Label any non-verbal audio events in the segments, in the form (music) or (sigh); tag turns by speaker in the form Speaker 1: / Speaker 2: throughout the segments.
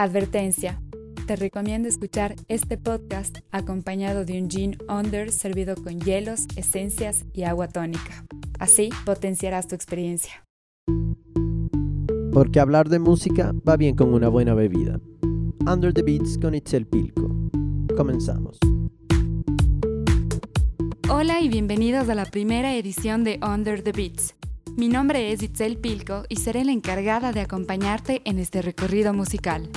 Speaker 1: Advertencia. Te recomiendo escuchar este podcast acompañado de un gin under servido con hielos, esencias y agua tónica. Así potenciarás tu experiencia.
Speaker 2: Porque hablar de música va bien con una buena bebida. Under the Beats con Itzel Pilco. Comenzamos.
Speaker 1: Hola y bienvenidos a la primera edición de Under the Beats. Mi nombre es Itzel Pilco y seré la encargada de acompañarte en este recorrido musical.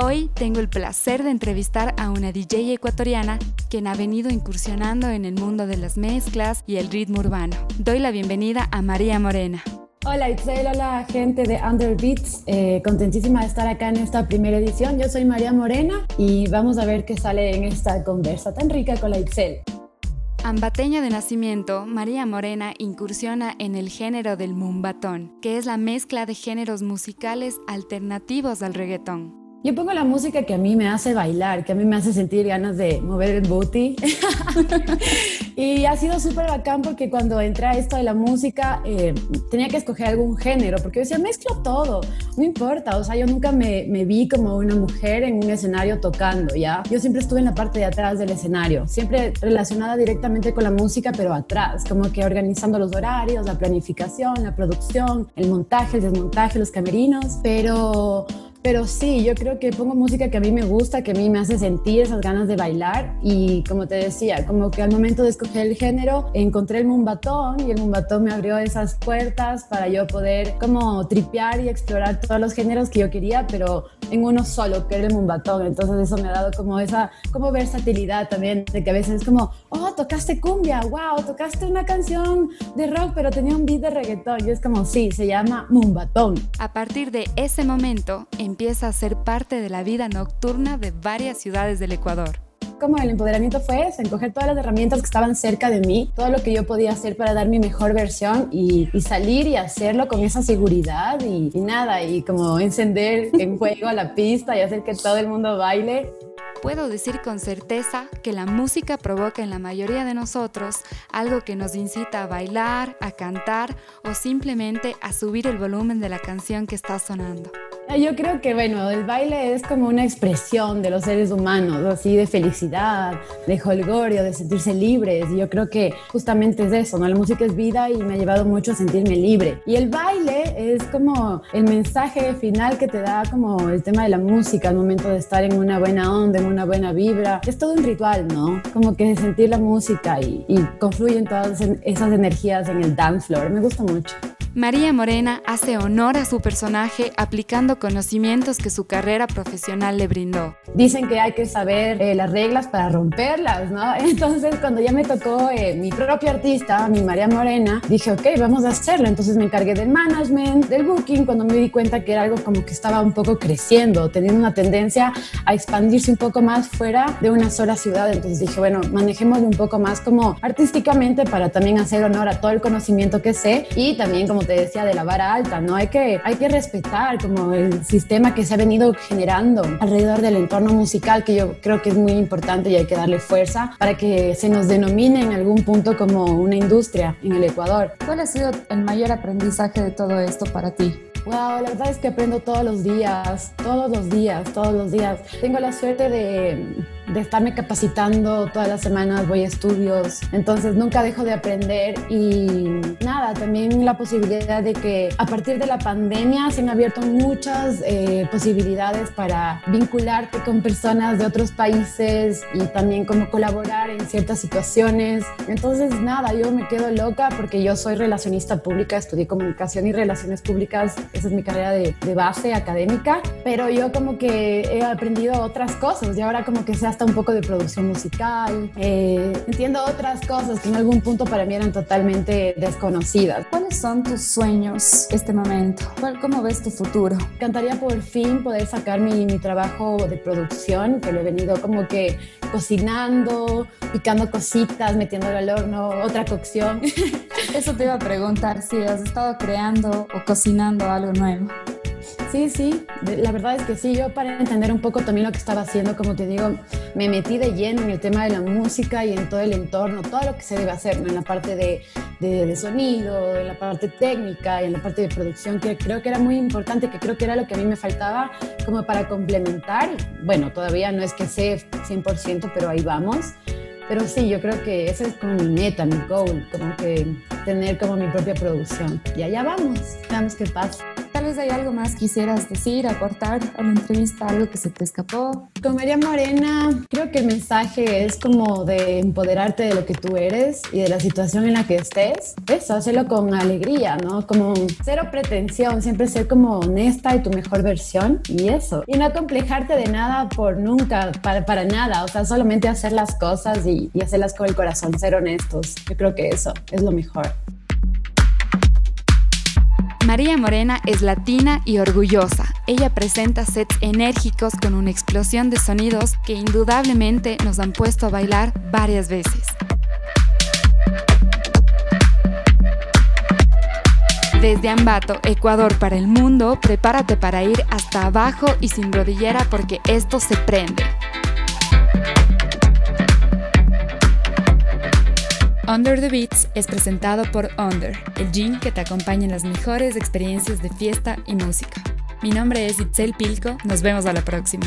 Speaker 1: Hoy tengo el placer de entrevistar a una DJ ecuatoriana quien ha venido incursionando en el mundo de las mezclas y el ritmo urbano. Doy la bienvenida a María Morena.
Speaker 3: Hola Itzel, hola gente de Under Beats, eh, contentísima de estar acá en esta primera edición. Yo soy María Morena y vamos a ver qué sale en esta conversa tan rica con la Itzel.
Speaker 1: Ambateña de nacimiento, María Morena incursiona en el género del mumbatón, que es la mezcla de géneros musicales alternativos al reggaetón.
Speaker 3: Yo pongo la música que a mí me hace bailar, que a mí me hace sentir ganas de mover el booty. (laughs) y ha sido súper bacán porque cuando entré a esto de la música eh, tenía que escoger algún género, porque yo decía, mezclo todo, no importa. O sea, yo nunca me, me, vi como una mujer en un escenario tocando, ¿ya? Yo siempre estuve en la parte de atrás del escenario, siempre relacionada directamente con la música, pero atrás, como que organizando los horarios, la planificación, la producción, el montaje, el desmontaje, los camerinos, pero pero sí, yo creo que pongo música que a mí me gusta, que a mí me hace sentir esas ganas de bailar. Y como te decía, como que al momento de escoger el género encontré el mumbatón y el mumbatón me abrió esas puertas para yo poder como tripear y explorar todos los géneros que yo quería, pero en uno solo, que era el mumbatón. Entonces eso me ha dado como esa como versatilidad también, de que a veces es como, oh, tocaste cumbia, wow, tocaste una canción de rock, pero tenía un beat de reggaetón. Y es como, sí, se llama mumbatón.
Speaker 1: A partir de ese momento, empieza a ser parte de la vida nocturna de varias ciudades del Ecuador
Speaker 3: como el empoderamiento fue eso, encoger todas las herramientas que estaban cerca de mí, todo lo que yo podía hacer para dar mi mejor versión y, salir y hacerlo con esa seguridad y, y, nada, y como encender en fuego la pista y hacer que todo el mundo baile.
Speaker 1: Puedo decir con certeza que la música provoca en la mayoría de nosotros algo que nos incita a bailar, a cantar o simplemente a subir el volumen de la canción que está sonando.
Speaker 3: Yo creo que, bueno, el baile es como una expresión de los seres humanos, así de felicidad, de holgorio, de sentirse libres. Y yo creo que justamente es eso, ¿no? La música es vida y me ha llevado mucho a sentirme libre. Y el baile es como el mensaje final que te da como el tema de la música al momento de estar en una buena onda, en una buena vibra. Es todo un ritual, ¿no? Como que sentir la música y, y confluyen todas esas energías en el dance floor. Me gusta mucho.
Speaker 1: María Morena hace honor a su personaje aplicando conocimientos que su carrera profesional le brindó.
Speaker 3: Dicen que hay que saber eh, las reglas para romperlas, ¿no? (laughs) Entonces, cuando ya me tocó eh, mi propio artista, mi María Morena, dije, ok, vamos a hacerlo. Entonces me encargué del management, del booking, cuando me di cuenta que era algo como que estaba un poco creciendo, teniendo una tendencia a expandirse un poco más fuera de una sola ciudad. Entonces dije, bueno, manejémoslo un poco más como artísticamente para también hacer honor a todo el conocimiento que sé y también como te decía, de la vara alta, ¿no? Hay que, hay que respetar como el sistema que se ha venido generando alrededor del entorno musical, que yo creo que es muy importante y hay que darle fuerza para que se nos denomine en algún punto como una industria en el Ecuador.
Speaker 1: ¿Cuál ha sido el mayor aprendizaje de todo esto para ti?
Speaker 3: Wow, la verdad es que aprendo todos los días, todos los días, todos los días. Tengo la suerte de de estarme capacitando todas las semanas, voy a estudios, entonces nunca dejo de aprender y nada, también la posibilidad de que a partir de la pandemia se han abierto muchas eh, posibilidades para vincularte con personas de otros países y también como colaborar en ciertas situaciones. Entonces nada, yo me quedo loca porque yo soy relacionista pública, estudié comunicación y relaciones públicas, esa es mi carrera de, de base académica, pero yo como que he aprendido otras cosas y ahora como que se un poco de producción musical, eh, entiendo otras cosas que en algún punto para mí eran totalmente desconocidas.
Speaker 1: ¿Cuáles son tus sueños este momento? ¿Cómo ves tu futuro?
Speaker 3: Cantaría por fin poder sacar mi, mi trabajo de producción, que lo he venido como que cocinando, picando cositas, metiéndolo al horno, otra cocción. (laughs)
Speaker 1: Eso te iba a preguntar, si has estado creando o cocinando algo nuevo.
Speaker 3: Sí, sí, la verdad es que sí, yo para entender un poco también lo que estaba haciendo, como te digo, me metí de lleno en el tema de la música y en todo el entorno, todo lo que se debe hacer, en la parte de, de, sonido, en la parte técnica y en la parte de producción, que creo que era muy importante, que creo que era lo que a mí me faltaba como para complementar. Bueno, todavía no es que sé 100%, pero ahí vamos. Pero sí, yo creo que esa es como mi meta, mi goal, como que tener como mi propia producción. Y allá vamos, veamos qué pasa.
Speaker 1: Vez hay algo más quisieras decir, acortar a la entrevista, algo que se te escapó.
Speaker 3: Con María Morena, creo que el mensaje es como de empoderarte de lo que tú eres y de la situación en la que estés. Eso, hacerlo con alegría, ¿no? Como cero pretensión, siempre ser como honesta y tu mejor versión y eso. Y no acomplejarte de nada por nunca, para, para nada, o sea, solamente hacer las cosas y, y hacerlas con el corazón, ser honestos. Yo creo que eso es lo mejor.
Speaker 1: María Morena es latina y orgullosa. Ella presenta sets enérgicos con una explosión de sonidos que indudablemente nos han puesto a bailar varias veces. Desde Ambato, Ecuador para el mundo, prepárate para ir hasta abajo y sin rodillera porque esto se prende. Under the Beats es presentado por Under, el gym que te acompaña en las mejores experiencias de fiesta y música. Mi nombre es Itzel Pilco, nos vemos a la próxima.